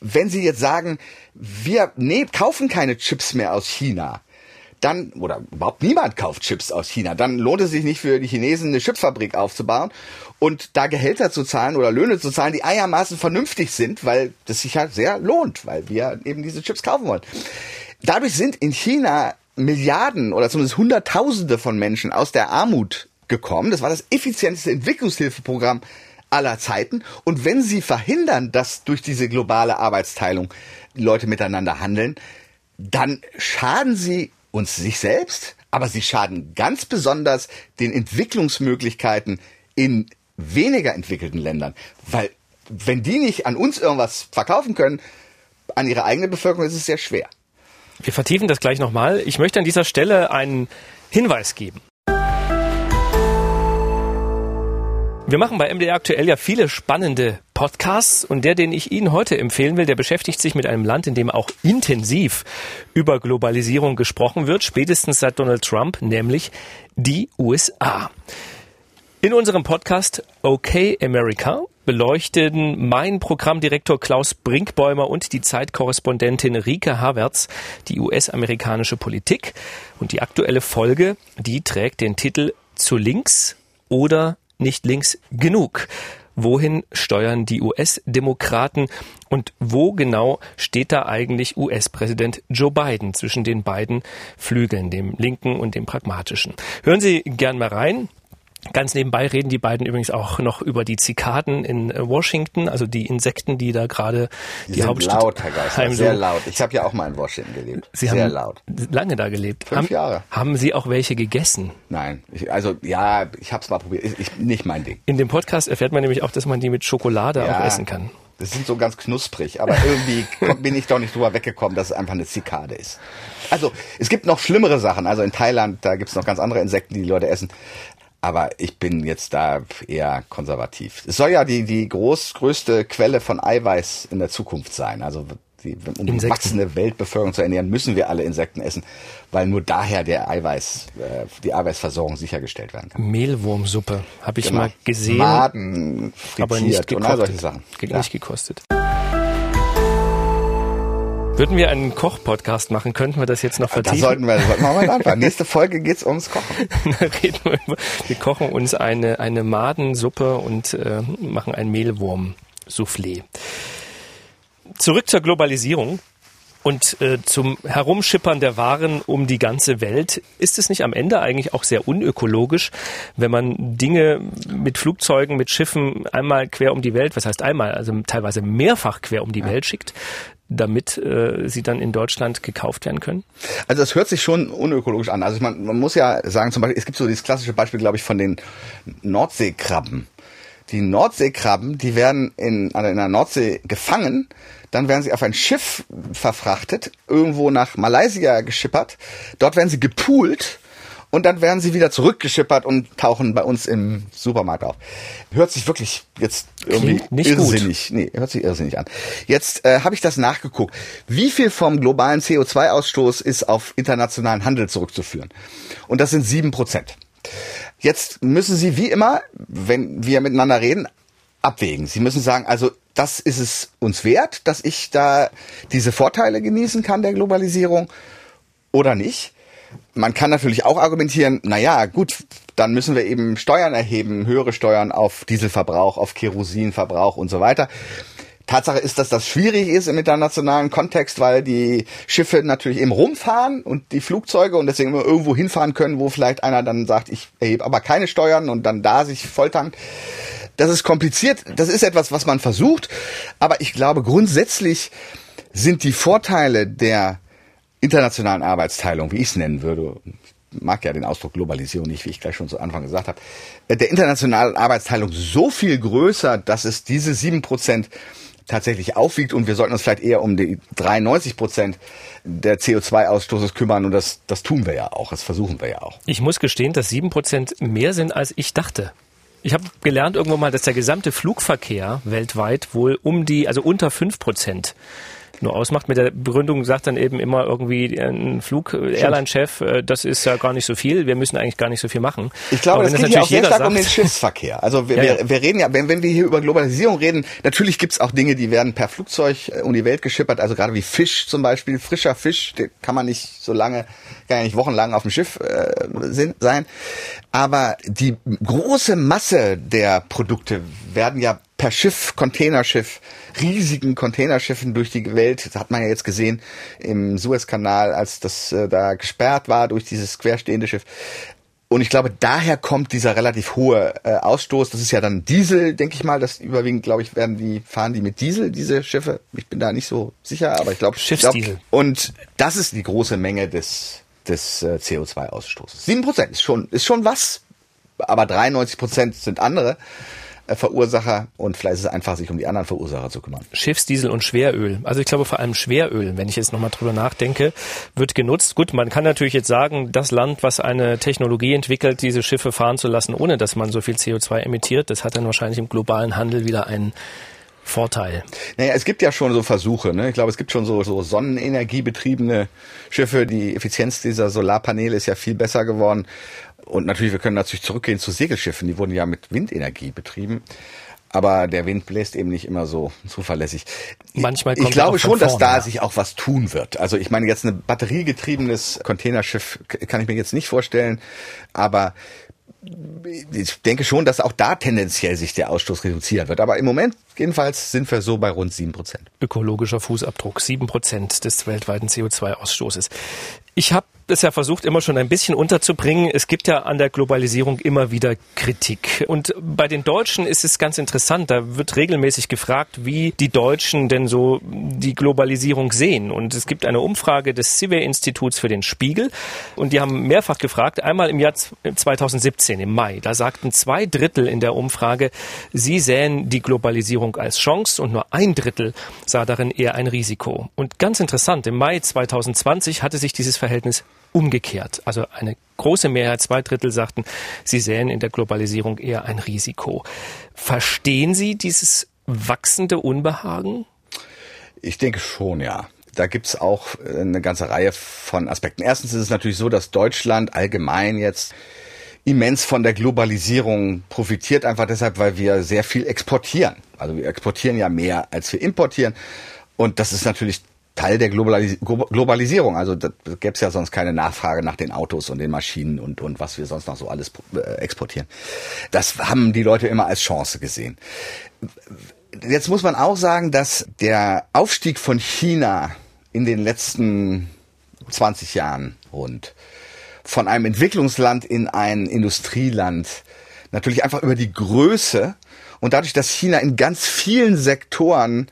Speaker 3: Wenn Sie jetzt sagen, wir nee, kaufen keine Chips mehr aus China, dann, oder überhaupt niemand kauft Chips aus China, dann lohnt es sich nicht für die Chinesen eine Chipfabrik aufzubauen und da Gehälter zu zahlen oder Löhne zu zahlen, die einigermaßen vernünftig sind, weil das sich halt sehr lohnt, weil wir eben diese Chips kaufen wollen. Dadurch sind in China Milliarden oder zumindest Hunderttausende von Menschen aus der Armut gekommen. Das war das effizienteste Entwicklungshilfeprogramm aller Zeiten. Und wenn sie verhindern, dass durch diese globale Arbeitsteilung Leute miteinander handeln, dann schaden sie uns sich selbst, Aber sie schaden ganz besonders den Entwicklungsmöglichkeiten in weniger entwickelten Ländern. Weil wenn die nicht an uns irgendwas verkaufen können, an ihre eigene Bevölkerung ist es sehr schwer.
Speaker 2: Wir vertiefen das gleich nochmal. Ich möchte an dieser Stelle einen Hinweis geben. Wir machen bei MDR aktuell ja viele spannende Podcasts und der, den ich Ihnen heute empfehlen will, der beschäftigt sich mit einem Land, in dem auch intensiv über Globalisierung gesprochen wird, spätestens seit Donald Trump, nämlich die USA. In unserem Podcast OK America beleuchten mein Programmdirektor Klaus Brinkbäumer und die Zeitkorrespondentin Rike Havertz die US-amerikanische Politik. Und die aktuelle Folge, die trägt den Titel Zu links oder nicht links genug. Wohin steuern die US-Demokraten und wo genau steht da eigentlich US-Präsident Joe Biden zwischen den beiden Flügeln, dem linken und dem pragmatischen? Hören Sie gern mal rein. Ganz nebenbei reden die beiden übrigens auch noch über die Zikaden in äh, Washington, also die Insekten, die da gerade die,
Speaker 3: die
Speaker 2: Hauptstadt
Speaker 3: laut, Herr Geisler,
Speaker 2: heimsuchen.
Speaker 3: sehr laut. Ich habe ja auch mal in Washington gelebt.
Speaker 2: Sie
Speaker 3: sehr
Speaker 2: haben
Speaker 3: laut.
Speaker 2: lange da gelebt.
Speaker 3: Fünf
Speaker 2: haben,
Speaker 3: Jahre.
Speaker 2: Haben Sie auch welche gegessen?
Speaker 3: Nein, ich, also ja, ich habe es mal probiert. Ich, ich, nicht mein Ding.
Speaker 2: In dem Podcast erfährt man nämlich auch, dass man die mit Schokolade
Speaker 3: Ja.
Speaker 2: auch essen kann.
Speaker 3: Das sind so ganz knusprig, aber irgendwie bin ich doch nicht drüber weggekommen, dass es einfach eine Zikade ist. Also es gibt noch schlimmere Sachen. Also in Thailand, da gibt es noch ganz andere Insekten, die die Leute essen. Aber ich bin jetzt da eher konservativ. Es soll ja die, die groß, größte Quelle von Eiweiß in der Zukunft sein. Also die, um die
Speaker 2: Insekten.
Speaker 3: wachsende Weltbevölkerung zu ernähren, müssen wir alle Insekten essen, weil nur daher der Eiweiß, äh, die Eiweißversorgung sichergestellt werden kann.
Speaker 2: Mehlwurmsuppe habe ich
Speaker 3: Genau.
Speaker 2: mal gesehen,
Speaker 3: Maden, frittiert
Speaker 2: aber nicht
Speaker 3: und all solche Sachen.
Speaker 2: Ge-
Speaker 3: Ja.
Speaker 2: Nicht gekostet. Würden wir einen Koch-Podcast machen, könnten wir das jetzt noch
Speaker 3: Da
Speaker 2: vertiefen.
Speaker 3: sollten wir, sollten wir mal anfangen. Nächste Folge geht's ums Kochen.
Speaker 2: Da reden wir, über, wir kochen uns eine, eine Madensuppe und äh, machen ein Mehlwurm-Soufflé. Zurück zur Globalisierung und äh, zum Herumschippern der Waren um die ganze Welt. Ist es nicht am Ende eigentlich auch sehr unökologisch, wenn man Dinge mit Flugzeugen, mit Schiffen einmal quer um die Welt, was heißt einmal, also teilweise mehrfach quer um die Welt schickt, damit äh, sie dann in Deutschland gekauft werden können?
Speaker 3: Also es hört sich schon unökologisch an. Also ich mein, man muss ja sagen, zum Beispiel, es gibt so dieses klassische Beispiel, glaube ich, von den Nordseekrabben. Die Nordseekrabben, die werden in, also in der Nordsee gefangen, dann werden sie auf ein Schiff verfrachtet, irgendwo nach Malaysia geschippert, dort werden sie gepoolt und dann werden sie wieder zurückgeschippert und tauchen bei uns im Supermarkt auf. Hört sich wirklich jetzt irgendwie
Speaker 2: nicht gut.
Speaker 3: irrsinnig, nee, hört sich irrsinnig an. Jetzt äh, habe ich das nachgeguckt. Wie viel vom globalen CO2-Ausstoß ist auf internationalen Handel zurückzuführen? Und das sind sieben Prozent. Jetzt müssen Sie wie immer, wenn wir miteinander reden, abwägen. Sie müssen sagen, also das ist es uns wert, dass ich da diese Vorteile genießen kann der Globalisierung oder nicht. Man kann natürlich auch argumentieren, na ja, gut, dann müssen wir eben Steuern erheben, höhere Steuern auf Dieselverbrauch, auf Kerosinverbrauch und so weiter. Tatsache ist, dass das schwierig ist im internationalen Kontext, weil die Schiffe natürlich eben rumfahren und die Flugzeuge und deswegen immer irgendwo hinfahren können, wo vielleicht einer dann sagt, ich erhebe aber keine Steuern und dann da sich volltankt. Das ist kompliziert. Das ist etwas, was man versucht. Aber ich glaube, grundsätzlich sind die Vorteile der internationalen Arbeitsteilung, wie ich es nennen würde, ich mag ja den Ausdruck Globalisierung nicht, wie ich gleich schon zu Anfang gesagt habe, äh, der internationalen Arbeitsteilung so viel größer, dass es diese sieben Prozent tatsächlich aufwiegt. Und wir sollten uns vielleicht eher um die 93 Prozent der CO2-Ausstoßes kümmern. Und das, das tun wir ja auch, das versuchen wir ja auch.
Speaker 2: Ich muss gestehen, dass sieben Prozent mehr sind, als ich dachte. Ich habe gelernt irgendwo mal, dass der gesamte Flugverkehr weltweit wohl um die, also unter fünf Prozent nur ausmacht. Mit der Begründung sagt dann eben immer irgendwie ein Flug-Airline-Chef, äh, das ist ja gar nicht so viel, wir müssen eigentlich gar nicht so viel machen.
Speaker 3: Ich glaube, das
Speaker 2: wenn
Speaker 3: geht hier auch sehr stark um den
Speaker 2: sagt-
Speaker 3: Schiffsverkehr. Also wir,
Speaker 2: Ja, ja.
Speaker 3: Wir, wir reden ja, wenn, wenn wir hier über Globalisierung reden, natürlich gibt's auch Dinge, die werden per Flugzeug äh, um die Welt geschippert, also gerade wie Fisch zum Beispiel, frischer Fisch, der kann man nicht so lange, kann ja nicht wochenlang auf dem Schiff äh, sein. Aber die große Masse der Produkte werden ja per Schiff, Containerschiff, riesigen Containerschiffen durch die Welt. Das hat man ja jetzt gesehen im Suezkanal, als das äh, da gesperrt war durch dieses querstehende Schiff. Und ich glaube, daher kommt dieser relativ hohe äh, Ausstoß. Das ist ja dann Diesel, denke ich mal. Das überwiegend, glaube ich, werden die fahren die mit Diesel diese Schiffe. Ich bin da nicht so sicher, aber ich glaube
Speaker 2: Schiffsdiesel.
Speaker 3: Glaub, und das ist die große Menge des des äh, CO2-Ausstoßes. Sieben Prozent ist schon, ist schon was, aber 93 Prozent sind andere. Äh, Verursacher und vielleicht ist es einfach, sich um die anderen Verursacher zu kümmern.
Speaker 2: Schiffsdiesel und Schweröl. Also ich glaube vor allem Schweröl, wenn ich jetzt nochmal drüber nachdenke, wird genutzt. Gut, man kann natürlich jetzt sagen, das Land, was eine Technologie entwickelt, diese Schiffe fahren zu lassen, ohne dass man so viel CO2 emittiert, das hat dann wahrscheinlich im globalen Handel wieder einen Vorteil.
Speaker 3: Naja, es gibt ja schon so Versuche. Ne? Ich glaube, es gibt schon so, so sonnenenergiebetriebene Schiffe. Die Effizienz dieser Solarpaneele ist ja viel besser geworden. Und natürlich, wir können natürlich zurückgehen zu Segelschiffen. Die wurden ja mit Windenergie betrieben. Aber der Wind bläst eben nicht immer so zuverlässig.
Speaker 2: Manchmal kommt
Speaker 3: ich glaube schon, dass da
Speaker 2: ja.
Speaker 3: sich auch was tun wird. Also ich meine jetzt ein batteriegetriebenes Containerschiff kann ich mir jetzt nicht vorstellen, aber ich denke schon, dass auch da tendenziell sich der Ausstoß reduzieren wird. Aber im Moment jedenfalls sind wir so bei rund sieben Prozent.
Speaker 2: Ökologischer Fußabdruck, sieben Prozent des weltweiten CO2-Ausstoßes. Ich habe es ja versucht, immer schon ein bisschen unterzubringen. Es gibt ja an der Globalisierung immer wieder Kritik. Und bei den Deutschen ist es ganz interessant. Da wird regelmäßig gefragt, wie die Deutschen denn so die Globalisierung sehen. Und es gibt eine Umfrage des CIVE-Instituts für den Spiegel. Und die haben mehrfach gefragt, einmal im Jahr 2017, im Mai. Da sagten zwei Drittel in der Umfrage, sie sähen die Globalisierung als Chance und nur ein Drittel sah darin eher ein Risiko. Und ganz interessant, im Mai 2020 hatte sich dieses Verhältnis umgekehrt. Also eine große Mehrheit, zwei Drittel sagten, sie sähen in der Globalisierung eher ein Risiko. Verstehen Sie dieses wachsende Unbehagen?
Speaker 3: Ich denke schon, ja. Da gibt's auch eine ganze Reihe von Aspekten. Erstens ist es natürlich so, dass Deutschland allgemein jetzt immens von der Globalisierung profitiert, einfach deshalb, weil wir sehr viel exportieren. Also wir exportieren ja mehr, als wir importieren. Und das ist natürlich Teil der Globalis Globalisierung. Also da gäbe es ja sonst keine Nachfrage nach den Autos und den Maschinen und, und was wir sonst noch so alles äh, exportieren. Das haben die Leute immer als Chance gesehen. Jetzt muss man auch sagen, dass der Aufstieg von China in den letzten 20 Jahren rund von einem Entwicklungsland in ein Industrieland natürlich einfach über die Größe und dadurch, dass China in ganz vielen Sektoren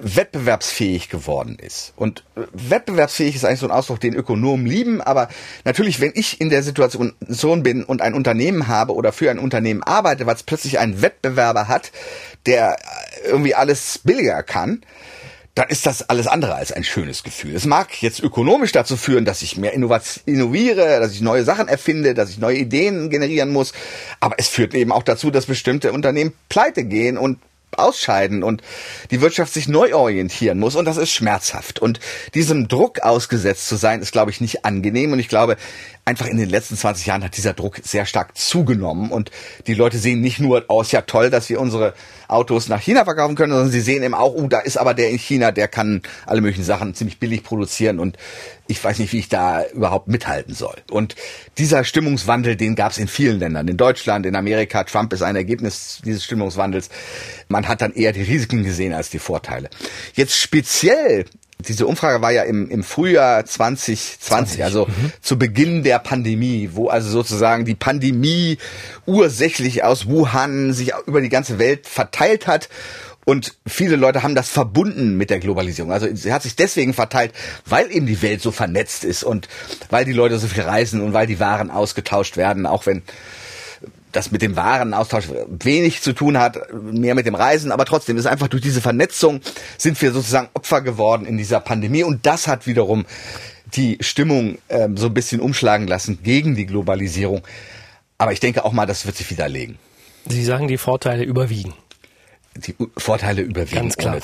Speaker 3: wettbewerbsfähig geworden ist. Und äh, wettbewerbsfähig ist eigentlich so ein Ausdruck, den Ökonomen lieben, aber natürlich, wenn ich in der Situation bin und ein Unternehmen habe oder für ein Unternehmen arbeite, was plötzlich einen Wettbewerber hat, der irgendwie alles billiger kann, dann ist das alles andere als ein schönes Gefühl. Es mag jetzt ökonomisch dazu führen, dass ich mehr innoviere, dass ich neue Sachen erfinde, dass ich neue Ideen generieren muss, aber es führt eben auch dazu, dass bestimmte Unternehmen pleite gehen und ausscheiden und die Wirtschaft sich neu orientieren muss. Und das ist schmerzhaft. Und diesem Druck ausgesetzt zu sein ist glaube ich nicht angenehm. Und ich glaube einfach in den letzten 20 Jahren hat dieser Druck sehr stark zugenommen und die Leute sehen nicht nur aus, ja toll, dass wir unsere Autos nach China verkaufen können, sondern sie sehen eben auch, oh, da ist aber der in China, der kann alle möglichen Sachen ziemlich billig produzieren und ich weiß nicht, wie ich da überhaupt mithalten soll. Und dieser Stimmungswandel, den gab es in vielen Ländern, in Deutschland, in Amerika. Trump ist ein Ergebnis dieses Stimmungswandels. Man hat dann eher die Risiken gesehen als die Vorteile. Jetzt speziell diese Umfrage war ja im, im Frühjahr 2020, 20. also mhm. zu Beginn der Pandemie, wo also sozusagen die Pandemie ursächlich aus Wuhan sich über die ganze Welt verteilt hat. Und viele Leute haben das verbunden mit der Globalisierung. Also sie hat sich deswegen verteilt, weil eben die Welt so vernetzt ist und weil die Leute so viel reisen und weil die Waren ausgetauscht werden, auch wenn das mit dem Warenaustausch wenig zu tun hat, mehr mit dem Reisen, aber trotzdem ist einfach durch diese Vernetzung sind wir sozusagen Opfer geworden in dieser Pandemie und das hat wiederum die Stimmung ähm, so ein bisschen umschlagen lassen gegen die Globalisierung. Aber ich denke auch mal, das wird sich widerlegen.
Speaker 2: Sie sagen, die Vorteile überwiegen
Speaker 3: die Vorteile überwiegen.
Speaker 2: Ganz klar.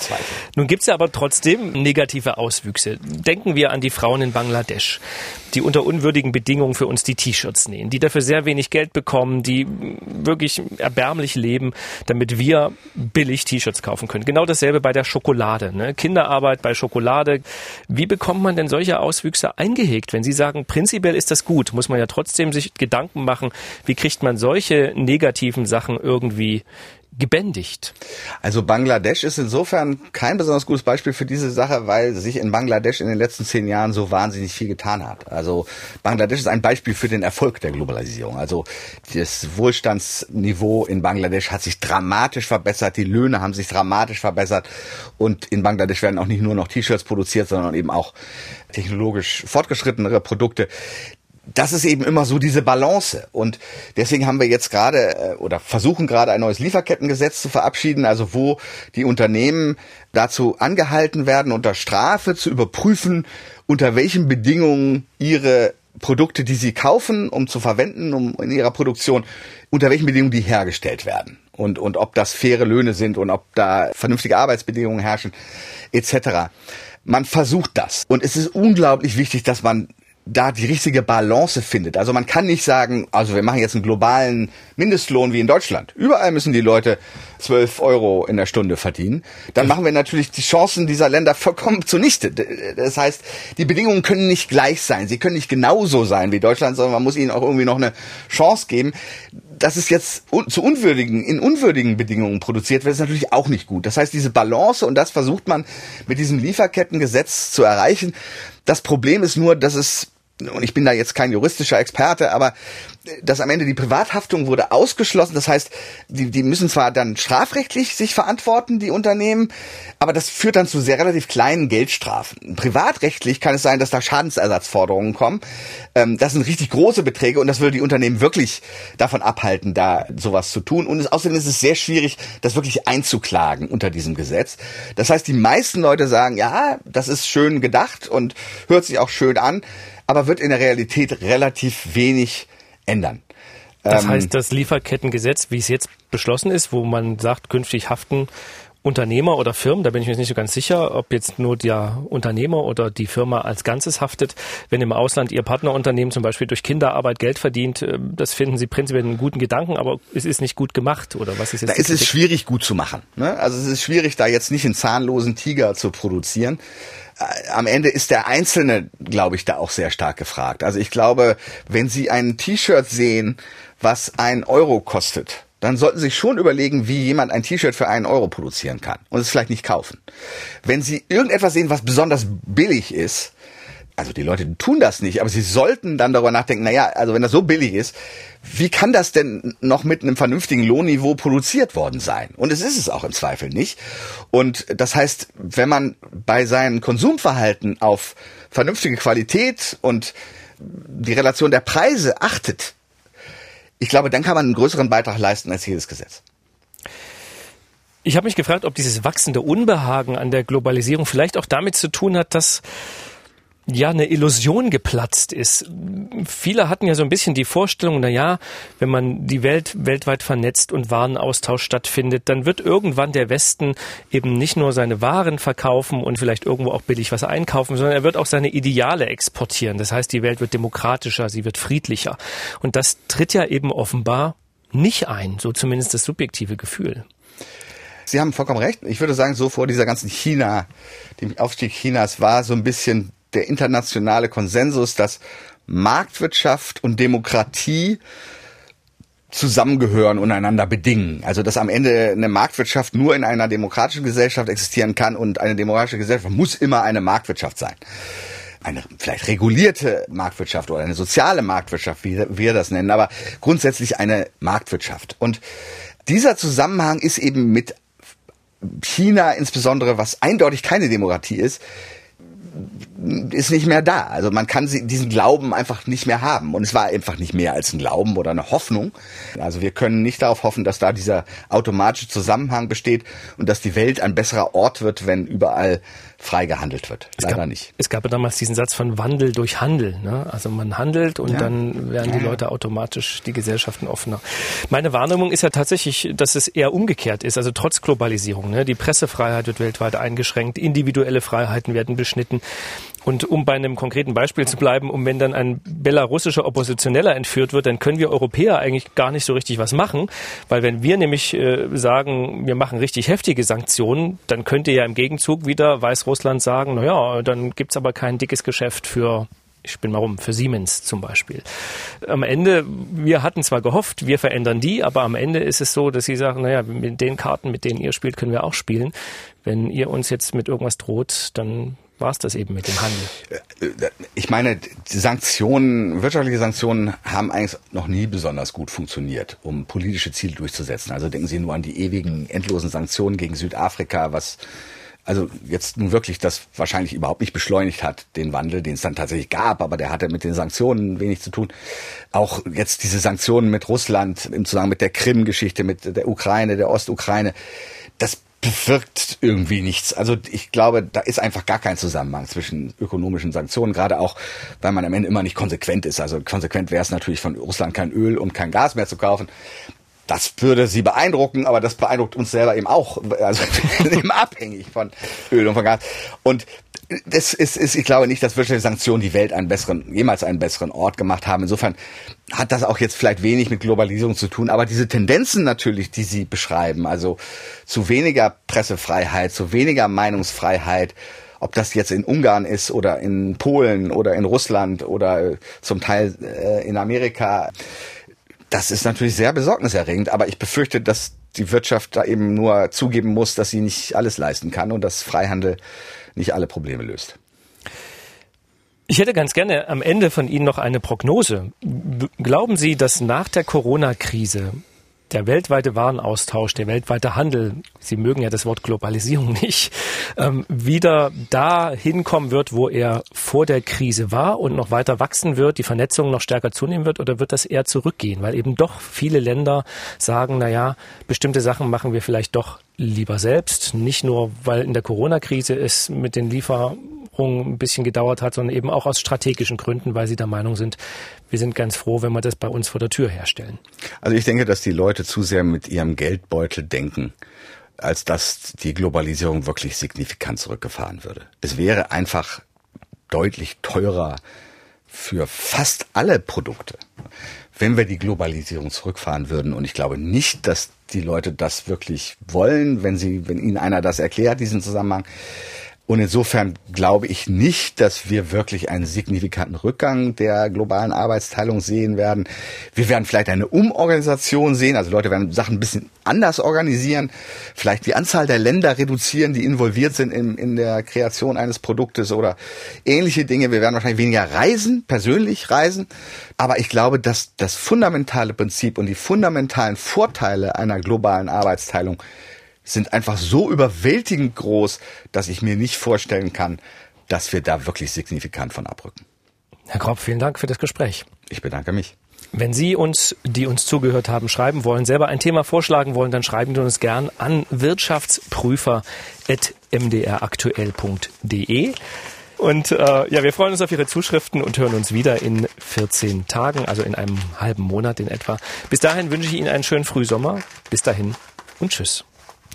Speaker 2: Nun gibt es ja aber trotzdem negative Auswüchse. Denken wir an die Frauen in Bangladesch, die unter unwürdigen Bedingungen für uns die T-Shirts nähen, die dafür sehr wenig Geld bekommen, die wirklich erbärmlich leben, damit wir billig T-Shirts kaufen können. Genau dasselbe bei der Schokolade. Ne? Kinderarbeit bei Schokolade. Wie bekommt man denn solche Auswüchse eingehegt? Wenn Sie sagen, prinzipiell ist das gut, muss man ja trotzdem sich Gedanken machen, wie kriegt man solche negativen Sachen irgendwie gebändigt?
Speaker 3: Also Bangladesch ist insofern kein besonders gutes Beispiel für diese Sache, weil sich in Bangladesch in den letzten zehn Jahren so wahnsinnig viel getan hat. Also Bangladesch ist ein Beispiel für den Erfolg der Globalisierung. Also das Wohlstandsniveau in Bangladesch hat sich dramatisch verbessert, die Löhne haben sich dramatisch verbessert und in Bangladesch werden auch nicht nur noch T-Shirts produziert, sondern eben auch technologisch fortgeschrittenere Produkte das ist eben immer so diese Balance. Und deswegen haben wir jetzt gerade äh, oder versuchen gerade ein neues Lieferkettengesetz zu verabschieden, also wo die Unternehmen dazu angehalten werden, unter Strafe zu überprüfen, unter welchen Bedingungen ihre Produkte, die sie kaufen, um zu verwenden, um in ihrer Produktion, unter welchen Bedingungen die hergestellt werden. Und, und ob das faire Löhne sind und ob da vernünftige Arbeitsbedingungen herrschen, etc. Man versucht das. Und es ist unglaublich wichtig, dass man da die richtige Balance findet. Also man kann nicht sagen, also wir machen jetzt einen globalen Mindestlohn wie in Deutschland. Überall müssen die Leute 12 Euro in der Stunde verdienen. Dann machen wir natürlich die Chancen dieser Länder vollkommen zunichte. Das heißt, die Bedingungen können nicht gleich sein. Sie können nicht genauso sein wie Deutschland, sondern man muss ihnen auch irgendwie noch eine Chance geben. Dass es jetzt zu unwürdigen, in unwürdigen Bedingungen produziert wird, ist natürlich auch nicht gut. Das heißt, diese Balance, und das versucht man mit diesem Lieferkettengesetz zu erreichen. Das Problem ist nur, dass es und ich bin da jetzt kein juristischer Experte, aber dass am Ende die Privathaftung wurde ausgeschlossen. Das heißt, die, die müssen zwar dann strafrechtlich sich verantworten, die Unternehmen, aber das führt dann zu sehr relativ kleinen Geldstrafen. Privatrechtlich kann es sein, dass da Schadensersatzforderungen kommen. Ähm, das sind richtig große Beträge und das würde die Unternehmen wirklich davon abhalten, da sowas zu tun. Und es, außerdem ist es sehr schwierig, das wirklich einzuklagen unter diesem Gesetz. Das heißt, die meisten Leute sagen, ja, das ist schön gedacht und hört sich auch schön an aber wird in der Realität relativ wenig ändern.
Speaker 2: Das ähm, heißt, das Lieferkettengesetz, wie es jetzt beschlossen ist, wo man sagt, künftig haften Unternehmer oder Firmen, da bin ich mir nicht so ganz sicher, ob jetzt nur der Unternehmer oder die Firma als Ganzes haftet. Wenn im Ausland Ihr Partnerunternehmen zum Beispiel durch Kinderarbeit Geld verdient, äh, das finden Sie prinzipiell einen guten Gedanken, aber es ist nicht gut gemacht oder was ist jetzt?
Speaker 3: Da ist es schwierig gut zu machen. Ne? Also es ist schwierig, da jetzt nicht einen zahnlosen Tiger zu produzieren am Ende ist der Einzelne, glaube ich, da auch sehr stark gefragt. Also ich glaube, wenn Sie ein T-Shirt sehen, was ein Euro kostet, dann sollten Sie sich schon überlegen, wie jemand ein T-Shirt für einen Euro produzieren kann und es vielleicht nicht kaufen. Wenn Sie irgendetwas sehen, was besonders billig ist, also die Leute tun das nicht, aber sie sollten dann darüber nachdenken, naja, also wenn das so billig ist, wie kann das denn noch mit einem vernünftigen Lohnniveau produziert worden sein? Und es ist es auch im Zweifel nicht. Und das heißt, wenn man bei seinem Konsumverhalten auf vernünftige Qualität und die Relation der Preise achtet, ich glaube, dann kann man einen größeren Beitrag leisten als jedes Gesetz.
Speaker 2: Ich habe mich gefragt, ob dieses wachsende Unbehagen an der Globalisierung vielleicht auch damit zu tun hat, dass ja eine Illusion geplatzt ist. Viele hatten ja so ein bisschen die Vorstellung, na ja, wenn man die Welt weltweit vernetzt und Warenaustausch stattfindet, dann wird irgendwann der Westen eben nicht nur seine Waren verkaufen und vielleicht irgendwo auch billig was einkaufen, sondern er wird auch seine Ideale exportieren. Das heißt, die Welt wird demokratischer, sie wird friedlicher. Und das tritt ja eben offenbar nicht ein, so zumindest das subjektive Gefühl.
Speaker 3: Sie haben vollkommen recht. Ich würde sagen, so vor dieser ganzen China, dem Aufstieg Chinas war so ein bisschen der internationale Konsensus, dass Marktwirtschaft und Demokratie zusammengehören und einander bedingen. Also dass am Ende eine Marktwirtschaft nur in einer demokratischen Gesellschaft existieren kann und eine demokratische Gesellschaft muss immer eine Marktwirtschaft sein. Eine vielleicht regulierte Marktwirtschaft oder eine soziale Marktwirtschaft, wie wir das nennen, aber grundsätzlich eine Marktwirtschaft. Und dieser Zusammenhang ist eben mit China insbesondere, was eindeutig keine Demokratie ist, ist nicht mehr da. Also man kann diesen Glauben einfach nicht mehr haben. Und es war einfach nicht mehr als ein Glauben oder eine Hoffnung. Also wir können nicht darauf hoffen, dass da dieser automatische Zusammenhang besteht und dass die Welt ein besserer Ort wird, wenn überall frei gehandelt wird.
Speaker 2: Leider
Speaker 3: es
Speaker 2: gab,
Speaker 3: nicht.
Speaker 2: Es gab damals diesen Satz von Wandel durch Handel. Ne? Also man handelt und ja. dann werden die Leute automatisch die Gesellschaften offener. Meine Wahrnehmung ist ja tatsächlich, dass es eher umgekehrt ist. Also trotz Globalisierung. Ne? Die Pressefreiheit wird weltweit eingeschränkt, individuelle Freiheiten werden beschnitten. Und um bei einem konkreten Beispiel zu bleiben, um wenn dann ein belarussischer Oppositioneller entführt wird, dann können wir Europäer eigentlich gar nicht so richtig was machen, weil wenn wir nämlich äh, sagen, wir machen richtig heftige Sanktionen, dann könnte ja im Gegenzug wieder Weißrussland sagen, na ja, dann gibt's aber kein dickes Geschäft für ich spinne mal rum, für Siemens zum Beispiel. Am Ende, wir hatten zwar gehofft, wir verändern die, aber am Ende ist es so, dass sie sagen, naja, mit den Karten, mit denen ihr spielt, können wir auch spielen. Wenn ihr uns jetzt mit irgendwas droht, dann war es das eben mit dem Handel.
Speaker 3: Ich meine, Sanktionen, wirtschaftliche Sanktionen haben eigentlich noch nie besonders gut funktioniert, um politische Ziele durchzusetzen. Also denken Sie nur an die ewigen, endlosen Sanktionen gegen Südafrika, was also jetzt nun wirklich das wahrscheinlich überhaupt nicht beschleunigt hat, den Wandel, den es dann tatsächlich gab, aber der hatte mit den Sanktionen wenig zu tun. Auch jetzt diese Sanktionen mit Russland im Zusammenhang mit der Krim-Geschichte, mit der Ukraine, der Ostukraine, das bewirkt irgendwie nichts. Also ich glaube, da ist einfach gar kein Zusammenhang zwischen ökonomischen Sanktionen, gerade auch, weil man am Ende immer nicht konsequent ist. Also konsequent wäre es natürlich von Russland kein Öl und kein Gas mehr zu kaufen. Das würde sie beeindrucken, aber das beeindruckt uns selber eben auch. Also wir sind eben abhängig von Öl und von Gas. Und das ist, ist, ich glaube nicht, dass wirtschaftliche Sanktionen die Welt einen besseren, jemals einen besseren Ort gemacht haben. Insofern hat das auch jetzt vielleicht wenig mit Globalisierung zu tun. Aber diese Tendenzen natürlich, die Sie beschreiben, also zu weniger Pressefreiheit, zu weniger Meinungsfreiheit, ob das jetzt in Ungarn ist oder in Polen oder in Russland oder zum Teil äh, in Amerika, das ist natürlich sehr besorgniserregend, aber ich befürchte, dass die Wirtschaft da eben nur zugeben muss, dass sie nicht alles leisten kann und dass Freihandel nicht alle Probleme löst.
Speaker 2: Ich hätte ganz gerne am Ende von Ihnen noch eine Prognose. Glauben Sie, dass nach der Corona-Krise der weltweite Warenaustausch, der weltweite Handel, Sie mögen ja das Wort Globalisierung nicht, ähm, wieder da hinkommen wird, wo er vor der Krise war und noch weiter wachsen wird, die Vernetzung noch stärker zunehmen wird, oder wird das eher zurückgehen? Weil eben doch viele Länder sagen, na ja, bestimmte Sachen machen wir vielleicht doch lieber selbst, nicht nur, weil in der Corona-Krise es mit den Liefer ein bisschen gedauert hat, sondern eben auch aus strategischen Gründen, weil sie der Meinung sind, wir sind ganz froh, wenn wir das bei uns vor der Tür herstellen.
Speaker 3: Also ich denke, dass die Leute zu sehr mit ihrem Geldbeutel denken, als dass die Globalisierung wirklich signifikant zurückgefahren würde. Es wäre einfach deutlich teurer für fast alle Produkte, wenn wir die Globalisierung zurückfahren würden. Und ich glaube nicht, dass die Leute das wirklich wollen, wenn sie, wenn ihnen einer das erklärt, diesen Zusammenhang. Und insofern glaube ich nicht, dass wir wirklich einen signifikanten Rückgang der globalen Arbeitsteilung sehen werden. Wir werden vielleicht eine Umorganisation sehen, also Leute werden Sachen ein bisschen anders organisieren, vielleicht die Anzahl der Länder reduzieren, die involviert sind in, in der Kreation eines Produktes oder ähnliche Dinge. Wir werden wahrscheinlich weniger reisen, persönlich reisen. Aber ich glaube, dass das fundamentale Prinzip und die fundamentalen Vorteile einer globalen Arbeitsteilung sind einfach so überwältigend groß, dass ich mir nicht vorstellen kann, dass wir da wirklich signifikant von abrücken.
Speaker 2: Herr Kropp, vielen Dank für das Gespräch.
Speaker 3: Ich bedanke mich.
Speaker 2: Wenn Sie uns, die uns zugehört haben, schreiben wollen, selber ein Thema vorschlagen wollen, dann schreiben Sie uns gern an wirtschaftsprüfer.mdraktuell.de. Und äh, ja, wir freuen uns auf Ihre Zuschriften und hören uns wieder in 14 Tagen, also in einem halben Monat in etwa. Bis dahin wünsche ich Ihnen einen schönen Frühsommer. Bis dahin und tschüss.